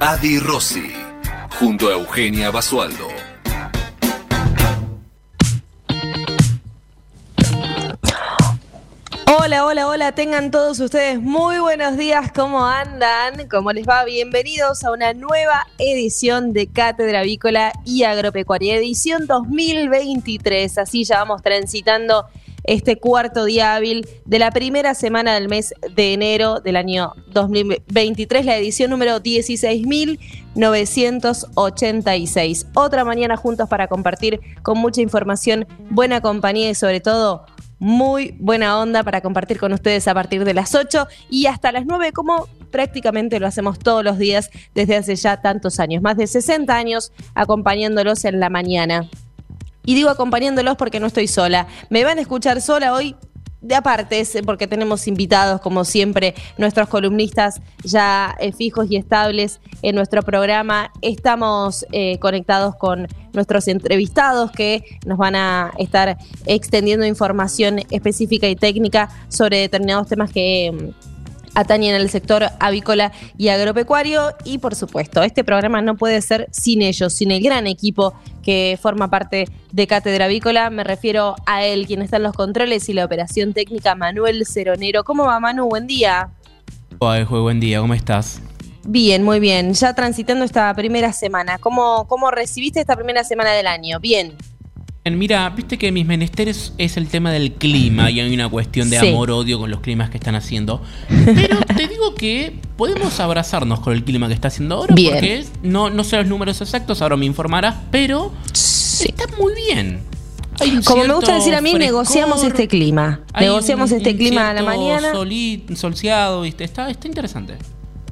Adi Rossi, junto a Eugenia Basualdo. Hola, hola, hola, tengan todos ustedes muy buenos días, ¿cómo andan? ¿Cómo les va? Bienvenidos a una nueva edición de Cátedra Avícola y Agropecuaria, edición 2023, así ya vamos transitando este cuarto día hábil de la primera semana del mes de enero del año 2023, la edición número 16.986. Otra mañana juntos para compartir con mucha información, buena compañía y sobre todo muy buena onda para compartir con ustedes a partir de las 8 y hasta las 9, como prácticamente lo hacemos todos los días desde hace ya tantos años, más de 60 años acompañándolos en la mañana. Y digo acompañándolos porque no estoy sola. Me van a escuchar sola hoy de aparte, porque tenemos invitados, como siempre, nuestros columnistas ya eh, fijos y estables en nuestro programa. Estamos eh, conectados con nuestros entrevistados que nos van a estar extendiendo información específica y técnica sobre determinados temas que mm, atañen al sector avícola y agropecuario. Y por supuesto, este programa no puede ser sin ellos, sin el gran equipo que forma parte de Cátedra Avícola. Me refiero a él, quien está en los controles y la operación técnica, Manuel Ceronero. ¿Cómo va, Manu? Buen día. Hola, buen día, ¿cómo estás? Bien, muy bien. Ya transitando esta primera semana. ¿Cómo, cómo recibiste esta primera semana del año? Bien. Mira, viste que mis menesteres es el tema del clima y hay una cuestión de amor-odio con los climas que están haciendo. Pero te digo que podemos abrazarnos con el clima que está haciendo ahora porque no, no sé los números exactos, ahora me informarás, pero está muy bien. Como me gusta decir a mí, negociamos este clima. Negociamos este clima a la mañana. solseado, ¿viste? Está, está interesante.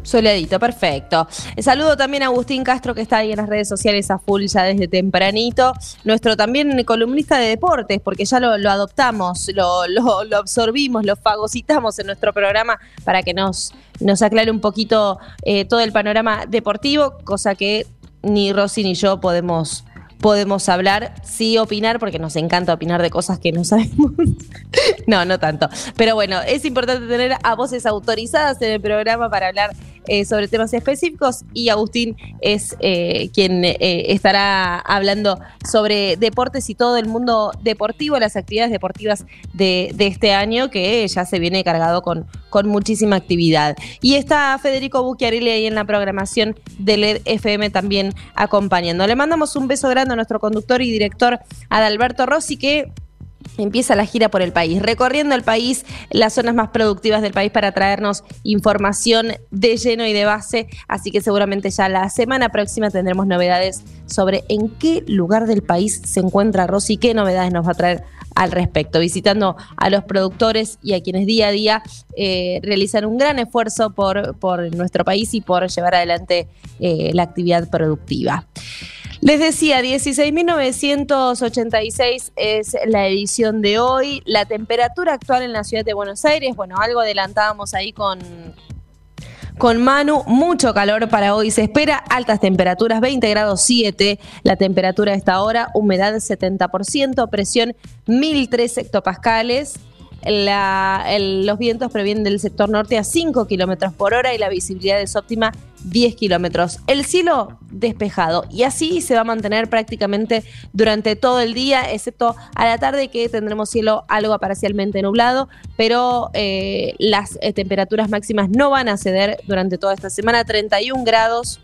Soledito, perfecto. Saludo también a Agustín Castro, que está ahí en las redes sociales a full ya desde tempranito. Nuestro también columnista de deportes, porque ya lo, adoptamos, lo, lo, absorbimos, lo fagocitamos en nuestro programa para que nos, nos aclare un poquito eh, todo el panorama deportivo, cosa que ni Rosy ni yo podemos podemos hablar, sí opinar, porque nos encanta opinar de cosas que no sabemos. no, no tanto. Pero bueno, es importante tener a voces autorizadas en el programa para hablar eh, sobre temas específicos y Agustín es eh, quien eh, estará hablando sobre deportes y todo el mundo deportivo, las actividades deportivas de, este año que ya se viene cargado con, con muchísima actividad. Y está Federico Bucchiarelli ahí en la programación de LED FM también acompañando. Le mandamos un beso grande a nuestro conductor y director Adalberto Rossi que empieza la gira por el país, recorriendo el país, las zonas más productivas del país para traernos información de lleno y de base, así que seguramente ya la semana próxima tendremos novedades sobre en qué lugar del país se encuentra Rosy, qué novedades nos va a traer al respecto, visitando a los productores y a quienes día a día eh, realizan un gran esfuerzo por, por nuestro país y por llevar adelante eh, la actividad productiva. Les decía, 16.986 es la edición de hoy. La temperatura actual en la ciudad de Buenos Aires, bueno, algo adelantábamos ahí con, con Manu, mucho calor para hoy. Se espera altas temperaturas, 20 grados 7 la temperatura a esta hora, humedad 70%, presión 1003 hectopascales los vientos previenen del sector norte a 5 kilómetros por hora y la visibilidad es óptima 10 kilómetros. El cielo despejado y así se va a mantener prácticamente durante todo el día, excepto a la tarde que tendremos cielo algo parcialmente nublado, pero eh, las eh, temperaturas máximas no van a ceder durante toda esta semana, 31 grados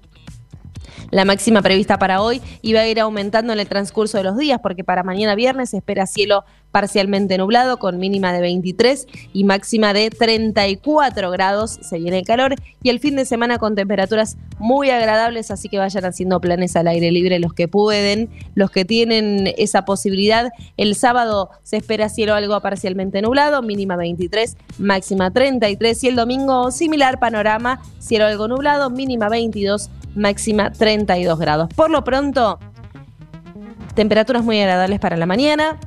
la máxima prevista para hoy va a ir aumentando en el transcurso de los días porque para mañana viernes se espera cielo parcialmente nublado con mínima de 23 y máxima de 34 grados. Se viene el calor y el fin de semana con temperaturas muy agradables, así que vayan haciendo planes al aire libre los que pueden, los que tienen esa posibilidad. El sábado se espera cielo algo parcialmente nublado, mínima 23, máxima 33 y el domingo similar panorama, cielo algo nublado, mínima 22, máxima 32 grados. Por lo pronto, temperaturas muy agradables para la mañana,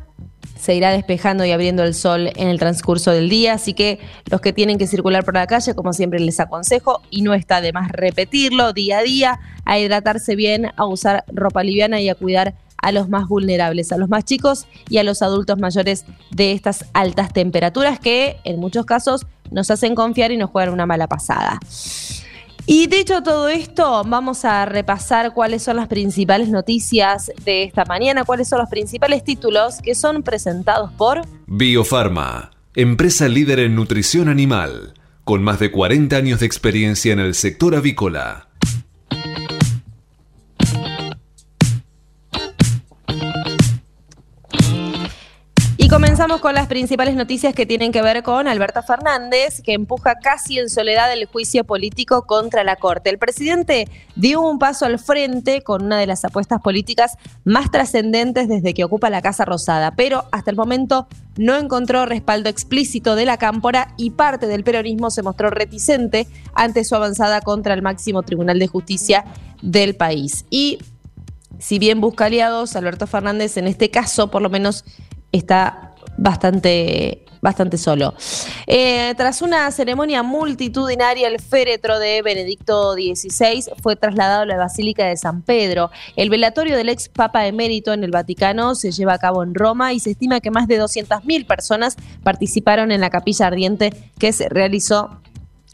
se irá despejando y abriendo el sol en el transcurso del día, así que los que tienen que circular por la calle, como siempre les aconsejo, y no está de más repetirlo día a día, a hidratarse bien, a usar ropa liviana y a cuidar a los más vulnerables, a los más chicos y a los adultos mayores de estas altas temperaturas que en muchos casos nos hacen confiar y nos juegan una mala pasada. Y dicho todo esto, vamos a repasar cuáles son las principales noticias de esta mañana, cuáles son los principales títulos que son presentados por Biofarma, empresa líder en nutrición animal, con más de 40 años de experiencia en el sector avícola. Comenzamos con las principales noticias que tienen que ver con Alberto Fernández, que empuja casi en soledad el juicio político contra la Corte. El presidente dio un paso al frente con una de las apuestas políticas más trascendentes desde que ocupa la Casa Rosada, pero hasta el momento no encontró respaldo explícito de la cámpora y parte del peronismo se mostró reticente ante su avanzada contra el máximo Tribunal de Justicia del país. Y si bien busca aliados, Alberto Fernández en este caso por lo menos está bastante bastante solo. Eh, tras una ceremonia multitudinaria, el féretro de Benedicto XVI fue trasladado a la Basílica de San Pedro. El velatorio del ex Papa emérito en el Vaticano se lleva a cabo en Roma y se estima que más de 200.000 personas participaron en la capilla ardiente que se realizó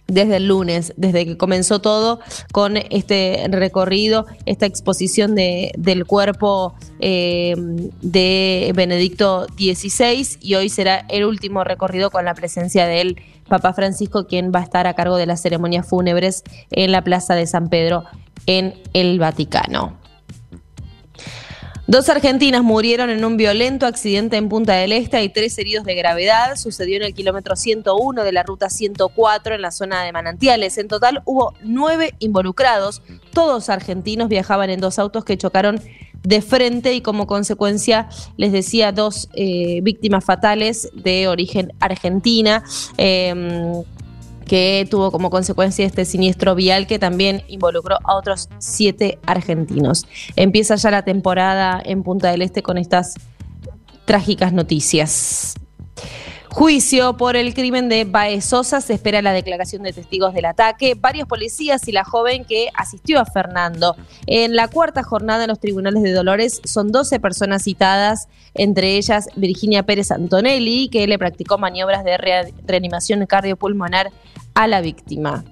desde el lunes, desde que comenzó todo con este recorrido, esta exposición de, del cuerpo eh, de Benedicto XVI y hoy será el último recorrido con la presencia del Papa Francisco, quien va a estar a cargo de las ceremonias fúnebres en la Plaza de San Pedro en el Vaticano. Dos argentinas murieron en un violento accidente en Punta del Este y tres heridos de gravedad. Sucedió en el kilómetro 101 de la ruta 104 en la zona de Manantiales. En total hubo nueve involucrados. Todos argentinos viajaban en dos autos que chocaron de frente y como consecuencia, les decía, dos eh, víctimas fatales de origen argentina. Em, que tuvo como consecuencia este siniestro vial que también involucró a otros siete argentinos. Empieza ya la temporada en Punta del Este con estas trágicas noticias. Juicio por el crimen de Baez Sosa. Se espera la declaración de testigos del ataque. Varios policías y la joven que asistió a Fernando. En la cuarta jornada en los tribunales de Dolores son 12 personas citadas, entre ellas Virginia Pérez Antonelli, que le practicó maniobras de reanimación cardiopulmonar a la víctima.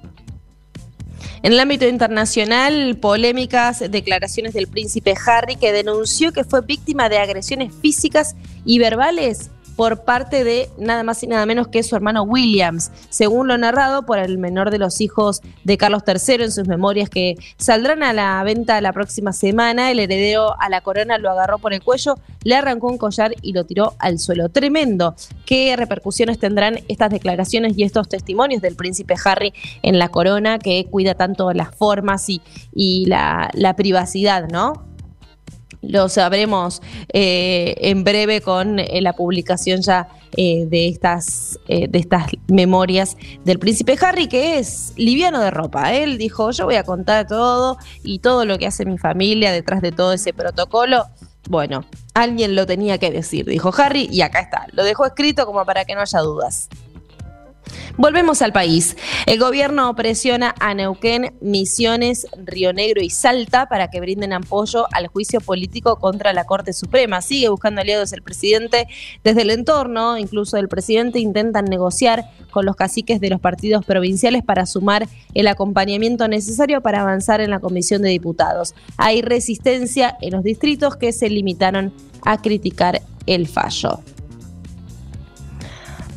En el ámbito internacional, polémicas declaraciones del príncipe Harry que denunció que fue víctima de agresiones físicas y verbales por parte de nada más y nada menos que su hermano Williams, según lo narrado por el menor de los hijos de Carlos III en sus memorias que saldrán a la venta la próxima semana. El heredero a la corona lo agarró por el cuello, le arrancó un collar y lo tiró al suelo. Tremendo. ¿Qué repercusiones tendrán estas declaraciones y estos testimonios del príncipe Harry en la corona que cuida tanto las formas y, la privacidad, ¿no? Lo sabremos eh, en breve con eh, la publicación ya eh, de, estas, de estas memorias del príncipe Harry, que es liviano de ropa. Él dijo, yo voy a contar todo y todo lo que hace mi familia detrás de todo ese protocolo. Bueno, alguien lo tenía que decir, dijo Harry, y acá está. Lo dejó escrito como para que no haya dudas. Volvemos al país. El gobierno presiona a Neuquén, Misiones, Río Negro y Salta para que brinden apoyo al juicio político contra la Corte Suprema. Sigue buscando aliados el presidente. Desde el entorno, incluso el presidente, intentan negociar con los caciques de los partidos provinciales para sumar el acompañamiento necesario para avanzar en la Comisión de Diputados. Hay resistencia en los distritos que se limitaron a criticar el fallo.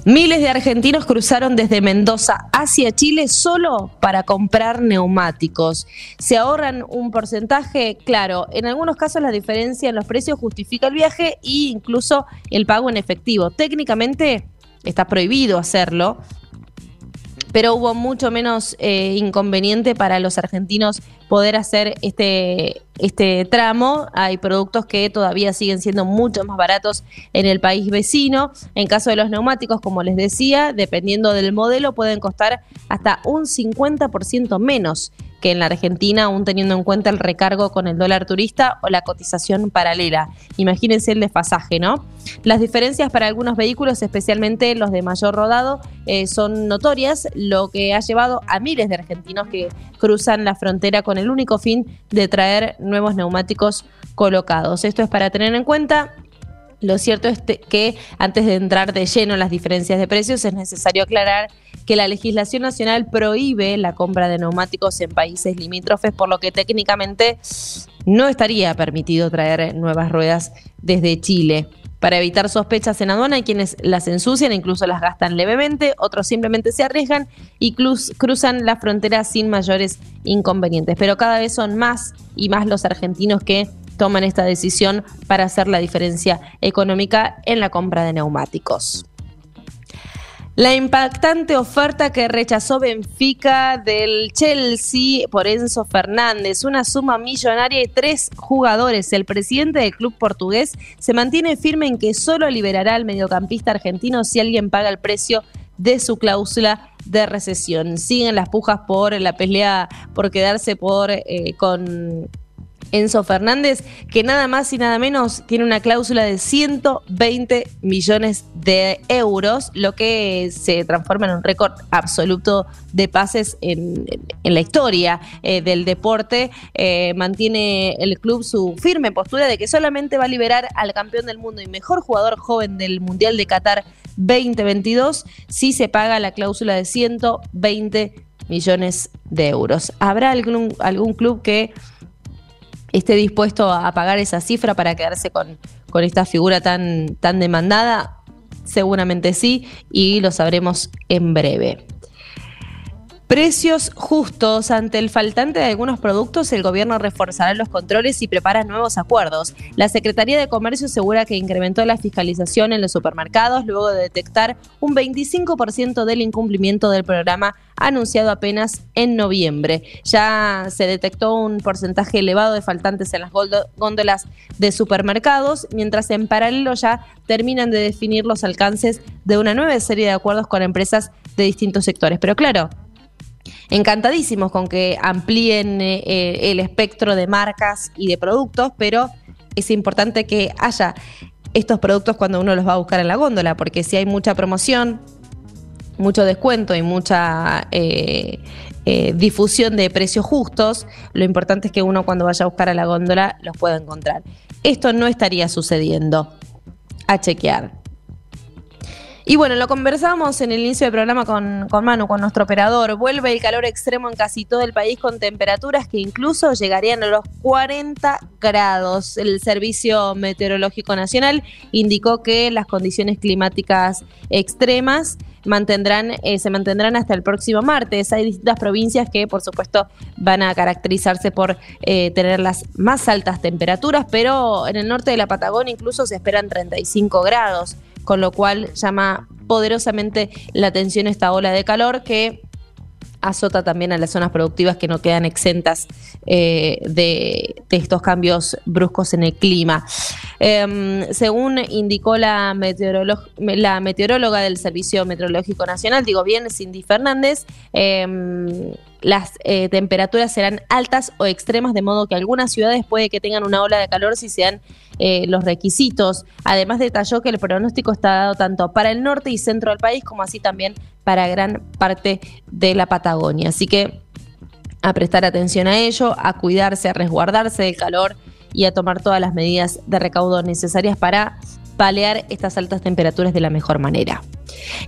Miles de argentinos cruzaron desde Mendoza hacia Chile solo para comprar neumáticos. Se ahorran un porcentaje, claro, en algunos casos la diferencia en los precios justifica el viaje e incluso el pago en efectivo. Técnicamente está prohibido hacerlo, pero hubo mucho menos eh, inconveniente para los argentinos poder hacer este, este tramo. Hay productos que todavía siguen siendo mucho más baratos en el país vecino. En caso de los neumáticos, como les decía, dependiendo del modelo, pueden costar hasta un 50% menos que en la Argentina, aún teniendo en cuenta el recargo con el dólar turista o la cotización paralela. Imagínense el desfasaje, ¿no? Las diferencias para algunos vehículos, especialmente los de mayor rodado, eh, son notorias, lo que ha llevado a miles de argentinos que cruzan la frontera con el único fin de traer nuevos neumáticos colocados. Esto es para tener en cuenta lo cierto es que antes de entrar de lleno en las diferencias de precios es necesario aclarar que la legislación nacional prohíbe la compra de neumáticos en países limítrofes, por lo que técnicamente no estaría permitido traer nuevas ruedas desde Chile. Para evitar sospechas en aduana hay quienes las ensucian, incluso las gastan levemente, otros simplemente se arriesgan y cruzan la frontera sin mayores inconvenientes. Pero cada vez son más y más los argentinos que toman esta decisión para hacer la diferencia económica en la compra de neumáticos. La impactante oferta que rechazó Benfica del Chelsea por Enzo Fernández, una suma millonaria y tres jugadores. El presidente del club portugués se mantiene firme en que solo liberará al mediocampista argentino si alguien paga el precio de su cláusula de recesión. Siguen las pujas por la pelea por quedarse por eh, con Enzo Fernández, que nada más y nada menos tiene una cláusula de 120 millones de euros, lo que se transforma en un récord absoluto de pases en, la historia eh, del deporte. Eh, mantiene el club su firme postura de que solamente va a liberar al campeón del mundo y mejor jugador joven del Mundial de Qatar 2022 si se paga la cláusula de 120 millones de euros. ¿Habrá algún, algún club que esté dispuesto a pagar esa cifra para quedarse con, con esta figura tan, tan demandada? Seguramente sí, y lo sabremos en breve. Precios justos. Ante el faltante de algunos productos, el gobierno reforzará los controles y prepara nuevos acuerdos. La Secretaría de Comercio asegura que incrementó la fiscalización en los supermercados luego de detectar un 25% del incumplimiento del programa anunciado apenas en noviembre. Ya se detectó un porcentaje elevado de faltantes en las góndolas de supermercados, mientras en paralelo ya terminan de definir los alcances de una nueva serie de acuerdos con empresas de distintos sectores. Pero claro, encantadísimos con que amplíen eh, eh, el espectro de marcas y de productos, pero es importante que haya estos productos cuando uno los va a buscar en la góndola, porque si hay mucha promoción, mucho descuento y mucha eh, difusión de precios justos, lo importante es que uno cuando vaya a buscar a la góndola los pueda encontrar. Esto no estaría sucediendo. A chequear. Y bueno, lo conversamos en el inicio del programa con, con Manu, con nuestro operador. Vuelve el calor extremo en casi todo el país con temperaturas que incluso llegarían a los 40 grados. El Servicio Meteorológico Nacional indicó que las condiciones climáticas extremas mantendrán, eh, se mantendrán hasta el próximo martes. Hay distintas provincias que, por supuesto, van a caracterizarse por eh, tener las más altas temperaturas, pero en el norte de la Patagonia incluso se esperan 35 grados con lo cual llama poderosamente la atención esta ola de calor que azota también a las zonas productivas que no quedan exentas eh, de, estos cambios bruscos en el clima. Em, según indicó la, meteoróloga del Servicio Meteorológico Nacional, digo bien, Cindy Fernández, em, las eh, temperaturas serán altas o extremas, de modo que algunas ciudades puede que tengan una ola de calor si se dan eh, los requisitos. Además detalló que el pronóstico está dado tanto para el norte y centro del país como así también para gran parte de la Patagonia. Así que a prestar atención a ello, a cuidarse, a resguardarse del calor y a tomar todas las medidas de recaudo necesarias para palear estas altas temperaturas de la mejor manera.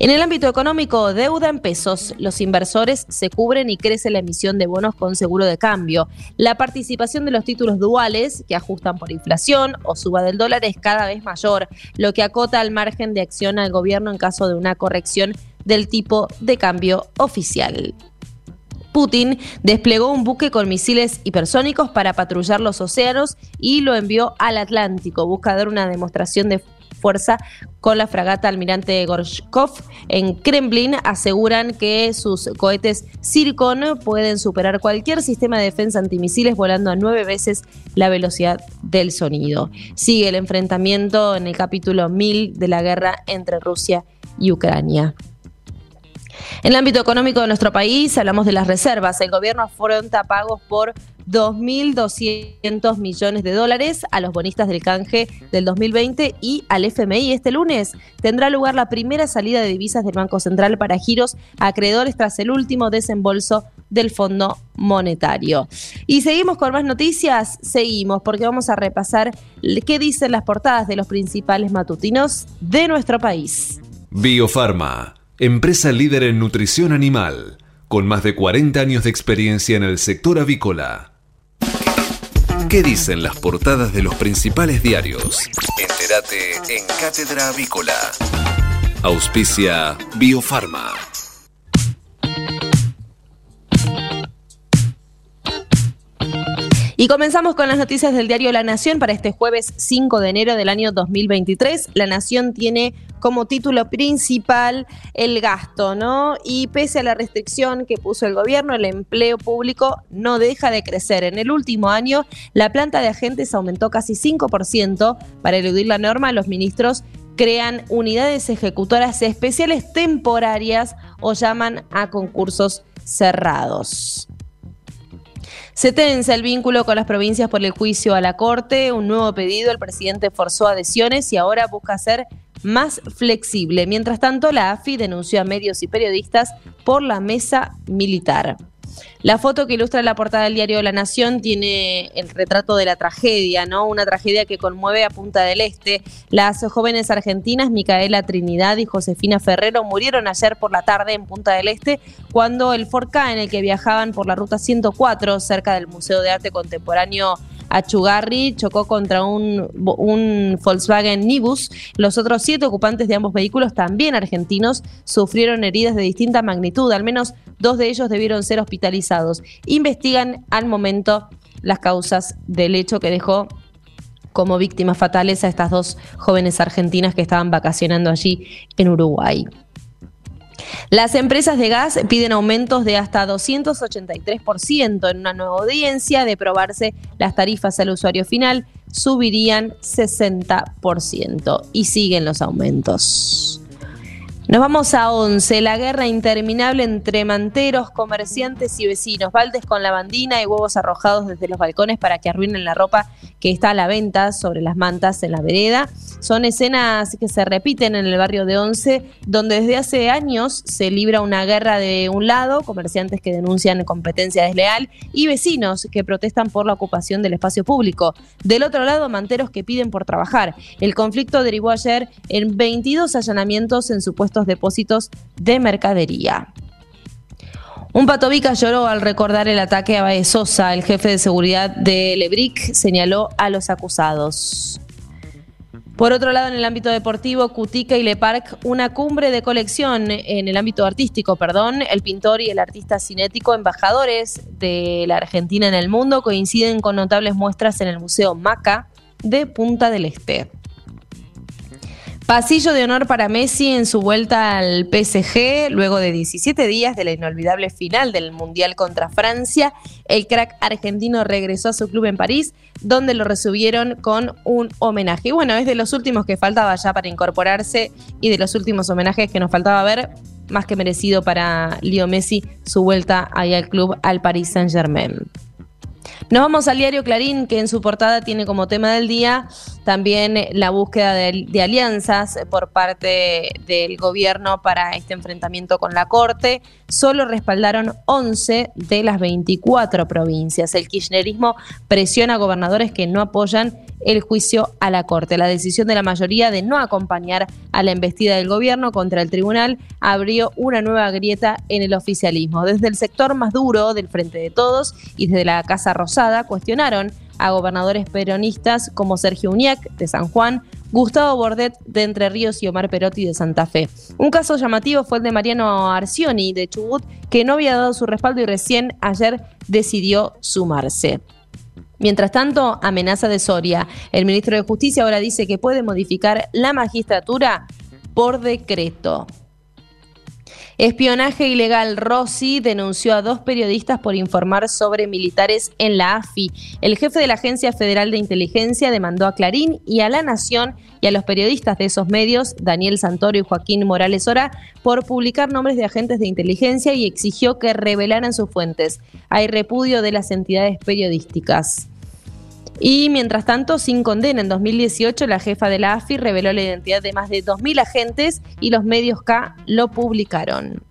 En el ámbito económico, deuda en pesos. Los inversores se cubren y crece la emisión de bonos con seguro de cambio. La participación de los títulos duales, que ajustan por inflación o suba del dólar, es cada vez mayor, lo que acota el margen de acción al gobierno en caso de una corrección del tipo de cambio oficial. Putin desplegó un buque con misiles hipersónicos para patrullar los océanos y lo envió al Atlántico. Busca dar una demostración de fuerza con la fragata Almirante Gorshkov. En Kremlin aseguran que sus cohetes Zircon pueden superar cualquier sistema de defensa antimisiles volando a nueve veces la velocidad del sonido. Sigue el enfrentamiento en el capítulo 1000 de la guerra entre Rusia y Ucrania. En el ámbito económico de nuestro país, hablamos de las reservas. El gobierno afronta pagos por 2.200 millones de dólares a los bonistas del canje del 2020 y al FMI. Este lunes tendrá lugar la primera salida de divisas del Banco Central para giros acreedores tras el último desembolso del Fondo Monetario. Y seguimos con más noticias, seguimos porque vamos a repasar qué dicen las portadas de los principales matutinos de nuestro país. Biofarma empresa líder en nutrición animal, con más de 40 años de experiencia en el sector avícola. ¿Qué dicen las portadas de los principales diarios? Entérate en Cátedra Avícola. Auspicia Biofarma. Y comenzamos con las noticias del diario La Nación para este jueves 5 de enero del año 2023. La Nación tiene como título principal el gasto, ¿no? Y pese a la restricción que puso el gobierno, el empleo público no deja de crecer. En el último año, la planta de agentes aumentó casi 5%. Para eludir la norma, los ministros crean unidades ejecutoras especiales temporarias o llaman a concursos cerrados. Se tensa el vínculo con las provincias por el juicio a la Corte, un nuevo pedido, el presidente forzó adhesiones y ahora busca ser más flexible. Mientras tanto, la AFI denunció a medios y periodistas por la mesa militar. La foto que ilustra la portada del diario La Nación tiene el retrato de la tragedia, ¿no? Una tragedia que conmueve a Punta del Este. Las jóvenes argentinas Micaela Trinidad y Josefina Ferrero murieron ayer por la tarde en Punta del Este cuando el Forca en el que viajaban por la ruta 104 cerca del Museo de Arte Contemporáneo Achugarri chocó contra un, un Volkswagen Nibus. Los otros siete ocupantes de ambos vehículos, también argentinos, sufrieron heridas de distinta magnitud. Al menos dos de ellos debieron ser hospitalizados. Investigan al momento las causas del hecho que dejó como víctimas fatales a estas dos jóvenes argentinas que estaban vacacionando allí en Uruguay. Las empresas de gas piden aumentos de hasta 283% en una nueva audiencia. De probarse las tarifas al usuario final, subirían 60% y siguen los aumentos. Nos vamos a 11. La guerra interminable entre manteros, comerciantes y vecinos. Baldes con lavandina y huevos arrojados desde los balcones para que arruinen la ropa que está a la venta sobre las mantas en la vereda. Son escenas que se repiten en el barrio de Once, donde desde hace años se libra una guerra de un lado, comerciantes que denuncian competencia desleal y vecinos que protestan por la ocupación del espacio público. Del otro lado, manteros que piden por trabajar. El conflicto derivó ayer en 22 allanamientos en supuestos depósitos de mercadería. Un patobica lloró al recordar el ataque a Baez Sosa. El jefe de seguridad de Lebric señaló a los acusados. Por otro lado, en el ámbito deportivo, Cutica y Le Parc, una cumbre de colección en el ámbito artístico, perdón. El pintor y el artista cinético, embajadores de la Argentina en el mundo, coinciden con notables muestras en el Museo Maca de Punta del Este. Pasillo de honor para Messi en su vuelta al PSG, luego de 17 días de la inolvidable final del Mundial contra Francia. El crack argentino regresó a su club en París, donde lo recibieron con un homenaje. Y bueno, es de los últimos que faltaba ya para incorporarse y de los últimos homenajes que nos faltaba ver, más que merecido para Leo Messi su vuelta ahí al club, al Paris Saint-Germain. Nos vamos al diario Clarín, que en su portada tiene como tema del día también la búsqueda de, alianzas por parte del gobierno para este enfrentamiento con la Corte. Solo respaldaron 11 de las 24 provincias. El kirchnerismo presiona a gobernadores que no apoyan el juicio a la Corte. La decisión de la mayoría de no acompañar a la embestida del gobierno contra el tribunal abrió una nueva grieta en el oficialismo. Desde el sector más duro del Frente de Todos y desde la Casa Rosada cuestionaron a gobernadores peronistas como Sergio Uñac de San Juan, Gustavo Bordet de Entre Ríos y Omar Perotti de Santa Fe. Un caso llamativo fue el de Mariano Arcioni de Chubut, que no había dado su respaldo y recién ayer decidió sumarse. Mientras tanto, amenaza de Soria. El ministro de Justicia ahora dice que puede modificar la magistratura por decreto. Espionaje ilegal. Rossi denunció a dos periodistas por informar sobre militares en la AFI. El jefe de la Agencia Federal de Inteligencia demandó a Clarín y a La Nación y a los periodistas de esos medios, Daniel Santoro y Joaquín Morales Ora, por publicar nombres de agentes de inteligencia y exigió que revelaran sus fuentes. Hay repudio de las entidades periodísticas. Y mientras tanto, sin condena, en 2018 la jefa de la AFI reveló la identidad de más de 2.000 agentes y los medios K lo publicaron.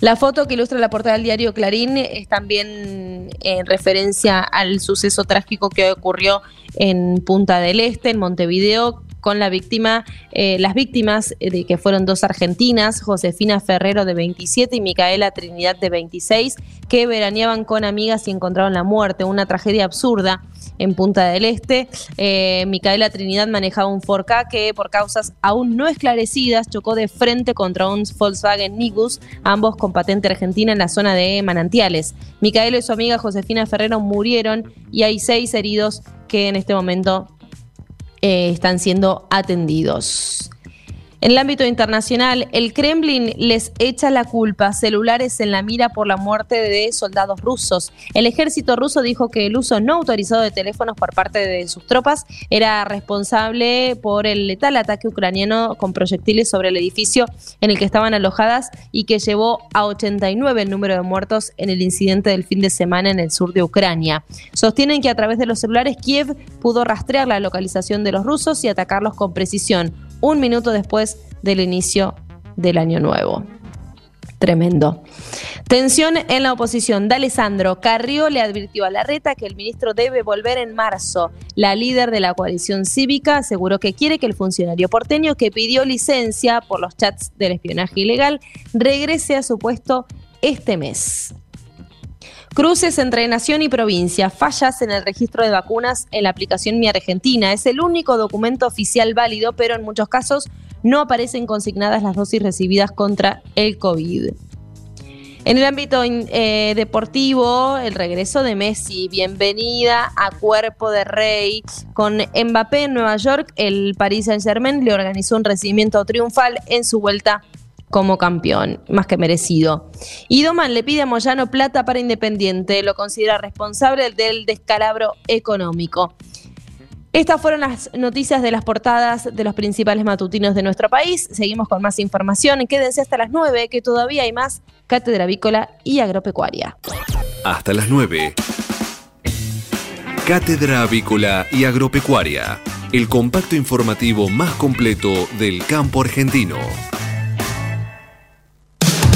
La foto que ilustra la portada del diario Clarín es también en referencia al suceso trágico que ocurrió en Punta del Este, en Montevideo, con la víctima, eh, las víctimas eh, de que fueron dos argentinas, Josefina Ferrero de 27 y Micaela Trinidad de 26, que veraneaban con amigas y encontraron la muerte, una tragedia absurda en Punta del Este. Eh, Micaela Trinidad manejaba un 4K que por causas aún no esclarecidas chocó de frente contra un Volkswagen Nigus, ambos con patente argentina en la zona de Manantiales. Micaela y su amiga Josefina Ferrero murieron y hay seis heridos que en este momento eh, están siendo atendidos. En el ámbito internacional, el Kremlin les echa la culpa celulares en la mira por la muerte de soldados rusos. El ejército ruso dijo que el uso no autorizado de teléfonos por parte de sus tropas era responsable por el letal ataque ucraniano con proyectiles sobre el edificio en el que estaban alojadas y que llevó a 89 el número de muertos en el incidente del fin de semana en el sur de Ucrania. Sostienen que a través de los celulares Kiev pudo rastrear la localización de los rusos y atacarlos con precisión un minuto después del inicio del año nuevo. Tremendo. Tensión en la oposición. D'Alessandro Carrió le advirtió a Larreta que el ministro debe volver en marzo. La líder de la coalición cívica aseguró que quiere que el funcionario porteño que pidió licencia por los chats del espionaje ilegal regrese a su puesto este mes. Cruces entre nación y provincia, fallas en el registro de vacunas en la aplicación Mi Argentina. Es el único documento oficial válido, pero en muchos casos no aparecen consignadas las dosis recibidas contra el COVID. En el ámbito eh, deportivo, el regreso de Messi, bienvenida a Cuerpo de Rey. Con Mbappé en Nueva York, el Paris Saint-Germain le organizó un recibimiento triunfal en su vuelta como campeón, más que merecido. Y Doman le pide a Moyano plata para Independiente, lo considera responsable del descalabro económico. Estas fueron las noticias de las portadas de los principales matutinos de nuestro país. Seguimos con más información. Quédense hasta las 9, que todavía hay más Cátedra Avícola y Agropecuaria. Hasta las 9. Cátedra Avícola y Agropecuaria. El compacto informativo más completo del campo argentino.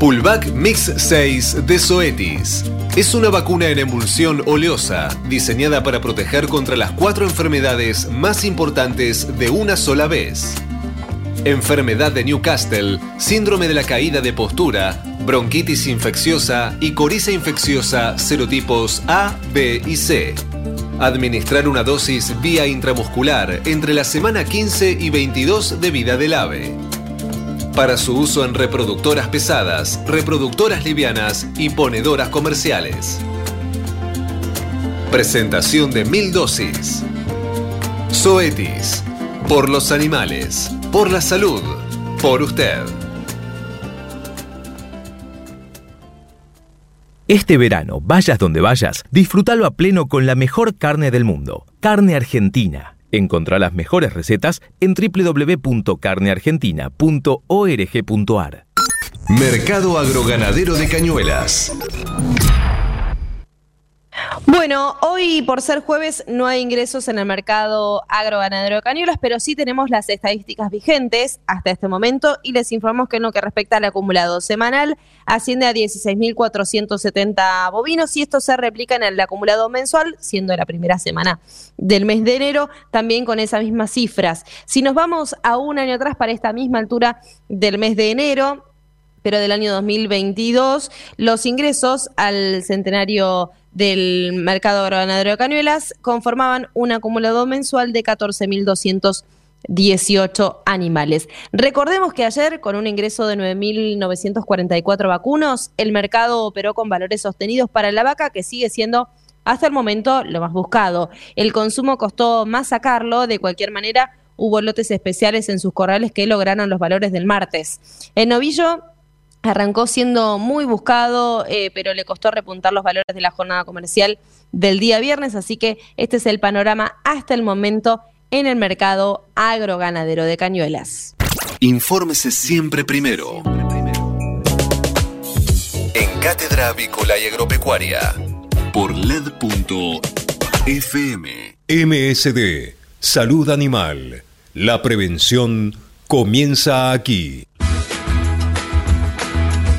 Pullback Mix 6 de Zoetis. Es una vacuna en emulsión oleosa, diseñada para proteger contra las cuatro enfermedades más importantes de una sola vez. Enfermedad de Newcastle, síndrome de la caída de postura, bronquitis infecciosa y coriza infecciosa serotipos A, B y C. Administrar una dosis vía intramuscular entre la semana 15 y 22 de vida del ave para su uso en reproductoras pesadas, reproductoras livianas y ponedoras comerciales. Presentación de mil dosis. Zoetis. Por los animales. Por la salud. Por usted. Este verano, vayas donde vayas, disfrútalo a pleno con la mejor carne del mundo. Carne argentina Encontrá las mejores recetas en www.carneargentina.org.ar. Mercado Agroganadero de Cañuelas. Bueno, hoy por ser jueves no hay ingresos en el mercado agroganadero de cañuelas, pero sí tenemos las estadísticas vigentes hasta este momento y les informamos que en lo que respecta al acumulado semanal asciende a 16.470 bovinos y esto se replica en el acumulado mensual, siendo la primera semana del mes de enero, también con esas mismas cifras. Si nos vamos a un año atrás para esta misma altura del mes de enero, pero del año 2022, los ingresos al centenario del mercado agroganadero de Cañuelas conformaban un acumulado mensual de 14.218 animales. Recordemos que ayer, con un ingreso de 9.944 vacunos, el mercado operó con valores sostenidos para la vaca, que sigue siendo hasta el momento lo más buscado. El consumo costó más sacarlo, de cualquier manera hubo lotes especiales en sus corrales que lograron los valores del martes. En novillo Arrancó siendo muy buscado, eh, pero le costó repuntar los valores de la jornada comercial del día viernes, así que este es el panorama hasta el momento en el mercado agroganadero de Cañuelas. Infórmese siempre primero. En Cátedra Avícola y Agropecuaria, por LED.fm. MSD, Salud Animal. La prevención comienza aquí.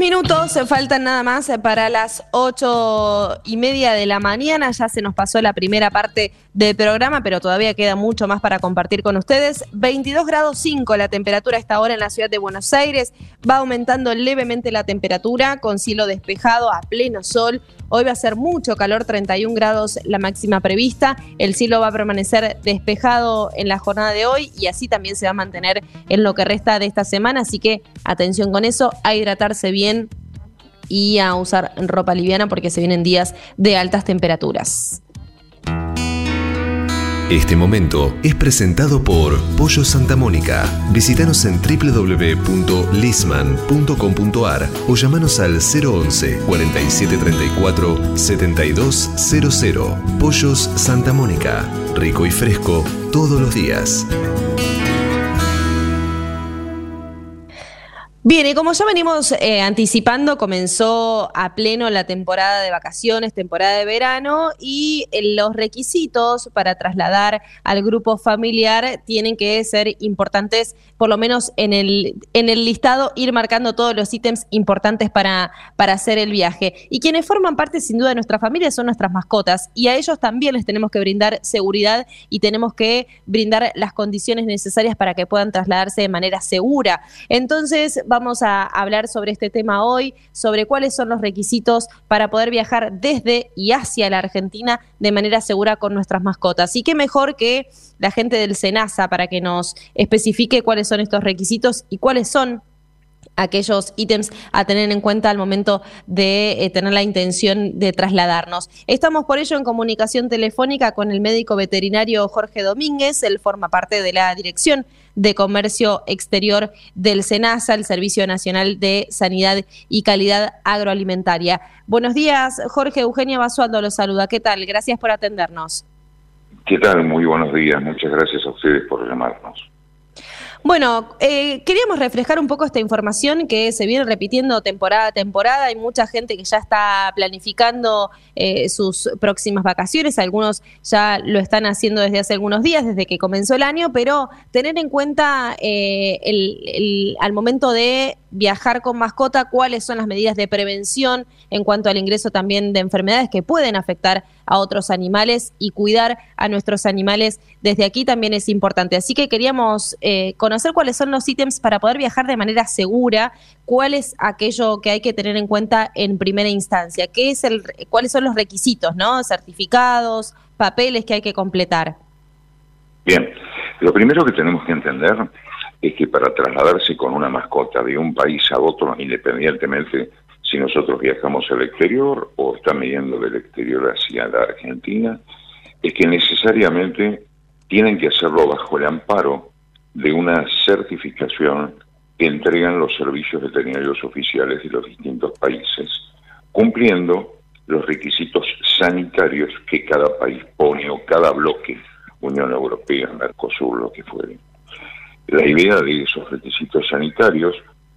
Minutos, faltan nada más para las ocho y media de la mañana. Ya se nos pasó la primera parte del programa, pero todavía queda mucho más para compartir con ustedes. 22 grados 5 la temperatura a esta hora en la ciudad de Buenos Aires. Va aumentando levemente la temperatura con cielo despejado a pleno sol. Hoy va a ser mucho calor, 31 grados la máxima prevista. El cielo va a permanecer despejado en la jornada de hoy y así también se va a mantener en lo que resta de esta semana. Así que atención con eso, a hidratarse bien y a usar ropa liviana porque se vienen días de altas temperaturas. Este momento es presentado por Pollo Santa Mónica. Visítanos en www.lisman.com.ar o llamanos al 011 4734 7200. Pollos Santa Mónica. Rico y fresco todos los días. Bien, y como ya venimos eh, anticipando, comenzó a pleno la temporada de vacaciones, temporada de verano, y eh, los requisitos para trasladar al grupo familiar tienen que ser importantes, por lo menos en el, en el listado, ir marcando todos los ítems importantes para, para hacer el viaje. Y quienes forman parte, sin duda, de nuestra familia son nuestras mascotas, y a ellos también les tenemos que brindar seguridad y tenemos que brindar las condiciones necesarias para que puedan trasladarse de manera segura. Entonces, vamos a hablar sobre este tema hoy, sobre cuáles son los requisitos para poder viajar desde y hacia la Argentina de manera segura con nuestras mascotas. Y qué mejor que la gente del SENASA para que nos especifique cuáles son estos requisitos y cuáles son aquellos ítems a tener en cuenta al momento de eh, tener la intención de trasladarnos. Estamos por ello en comunicación telefónica con el médico veterinario Jorge Domínguez, él forma parte de la Dirección de Comercio Exterior del SENASA, el Servicio Nacional de Sanidad y Calidad Agroalimentaria. Buenos días, Jorge Eugenia Basualdo lo saluda. ¿Qué tal? Gracias por atendernos. ¿Qué tal? Muy buenos días. Muchas gracias a ustedes por llamarnos. Bueno, eh, queríamos reflejar un poco esta información que se viene repitiendo temporada a temporada. Hay mucha gente que ya está planificando eh, sus próximas vacaciones. Algunos ya lo están haciendo desde hace algunos días, desde que comenzó el año, pero tener en cuenta eh, al momento de viajar con mascota, cuáles son las medidas de prevención en cuanto al ingreso también de enfermedades que pueden afectar a otros animales y cuidar a nuestros animales desde aquí también es importante. Así que queríamos eh, conocer cuáles son los ítems para poder viajar de manera segura, cuál es aquello que hay que tener en cuenta en primera instancia, qué es el, cuáles son los requisitos, ¿no? Certificados, papeles que hay que completar. Bien, lo primero que tenemos que entender es que para trasladarse con una mascota de un país a otro, independientemente si nosotros viajamos al exterior o están viniendo del exterior hacia la Argentina, es que necesariamente tienen que hacerlo bajo el amparo de una certificación que entregan los servicios veterinarios oficiales de los distintos países, cumpliendo los requisitos sanitarios que cada país pone o cada bloque, Unión Europea, Mercosur, lo que fuere. La idea de esos requisitos sanitarios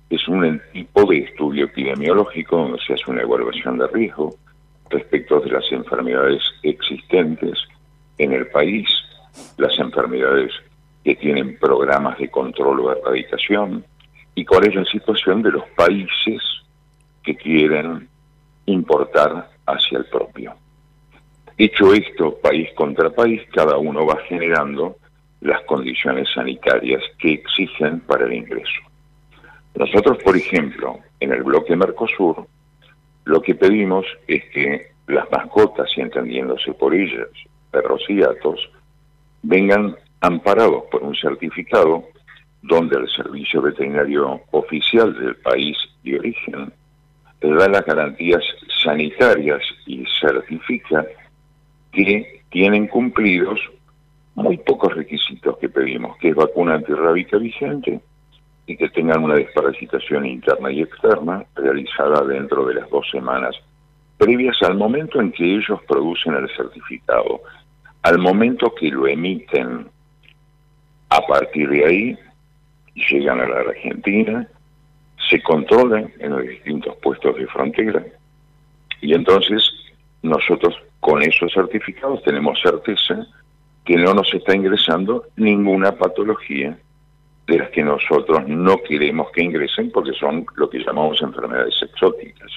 es un tipo de estudio epidemiológico donde se hace una evaluación de riesgo respecto de las enfermedades existentes en el país, las enfermedades que tienen programas de control o erradicación y cuál es la situación de los países que quieren importar hacia el propio. Hecho esto, país contra país, cada uno va generando las condiciones sanitarias que exigen para el ingreso. Nosotros, por ejemplo, en el bloque Mercosur, lo que pedimos es que las mascotas, y entendiéndose por ellas, perros y gatos, vengan amparados por un certificado donde el servicio veterinario oficial del país de origen da las garantías sanitarias y certifica que tienen cumplidos muy pocos requisitos que pedimos, que es vacuna antirrábica vigente y que tengan una desparasitación interna y externa realizada dentro de las dos semanas previas al momento en que ellos producen el certificado. Al momento que lo emiten, a partir de ahí, llegan a la Argentina, se controlan en los distintos puestos de frontera y entonces nosotros con esos certificados tenemos certeza que no nos está ingresando ninguna patología de las que nosotros no queremos que ingresen porque son lo que llamamos enfermedades exóticas.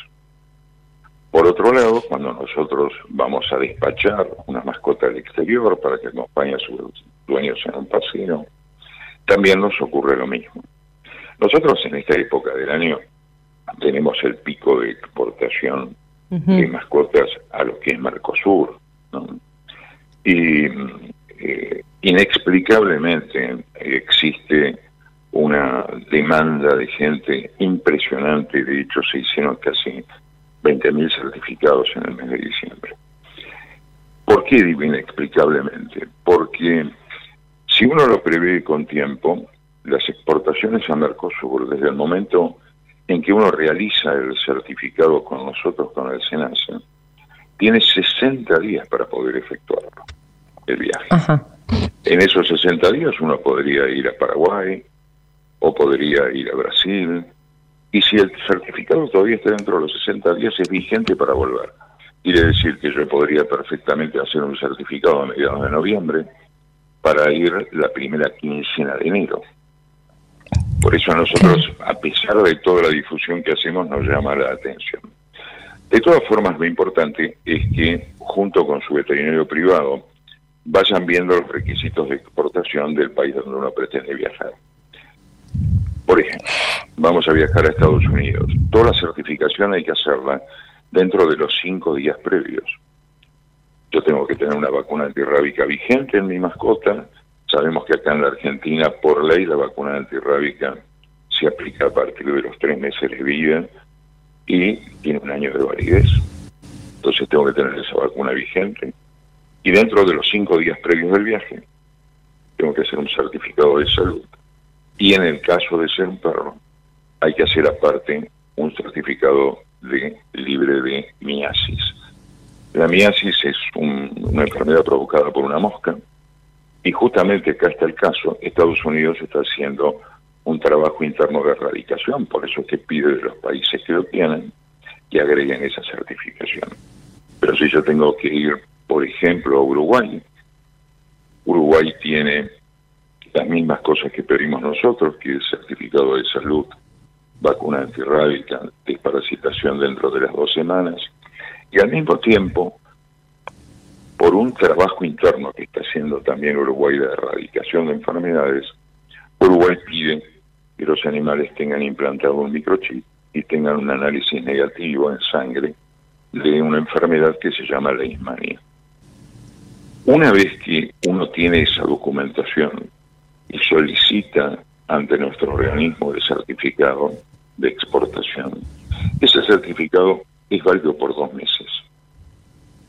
Por otro lado, cuando nosotros vamos a despachar una mascota al exterior para que acompañe a sus dueños en un paseo, también nos ocurre lo mismo. Nosotros en esta época del año tenemos el pico de exportación de mascotas a lo que es Mercosur. Y eh, inexplicablemente existe una demanda de gente impresionante, de hecho se hicieron casi 20.000 certificados en el mes de diciembre. ¿Por qué digo inexplicablemente? Porque si uno lo prevé con tiempo, las exportaciones a Mercosur, desde el momento en que uno realiza el certificado con nosotros, con el SENASA, tiene 60 días para poder efectuarlo, el viaje. En esos 60 días uno podría ir a Paraguay o podría ir a Brasil, y si el certificado todavía está dentro de los 60 días, es vigente para volver. Quiere decir que yo podría perfectamente hacer un certificado a mediados de noviembre, para ir la primera quincena de enero. Por eso a nosotros, a pesar de toda la difusión que hacemos, nos llama la atención. De todas formas, lo importante es que, junto con su veterinario privado, vayan viendo los requisitos de exportación del país donde uno pretende viajar. Por ejemplo, vamos a viajar a Estados Unidos. Toda la certificación hay que hacerla dentro de los cinco días previos. Yo tengo que tener una vacuna antirrábica vigente en mi mascota. Sabemos que acá en la Argentina, por ley, la vacuna antirrábica se aplica a partir de los tres meses de vida y tiene un año de validez. Entonces tengo que tener esa vacuna vigente. Y dentro de los cinco días previos del viaje, tengo que hacer un certificado de salud. Y en el caso de ser un perro, hay que hacer aparte un certificado de libre de miasis. La miasis es una enfermedad provocada por una mosca y justamente acá está el caso. Estados Unidos está haciendo un trabajo interno de erradicación, por eso es que pide de los países que lo tienen que agreguen esa certificación. Pero si yo tengo que ir, por ejemplo, a Uruguay, Uruguay tiene las mismas cosas que pedimos nosotros, que es certificado de salud, vacuna antirrábica, desparasitación dentro de las dos semanas, y al mismo tiempo, por un trabajo interno que está haciendo también Uruguay de erradicación de enfermedades, Uruguay pide que los animales tengan implantado un microchip y tengan un análisis negativo en sangre de una enfermedad que se llama leishmania. Una vez que uno tiene esa documentación y solicita ante nuestro organismo de certificado de exportación, ese certificado es válido por dos meses.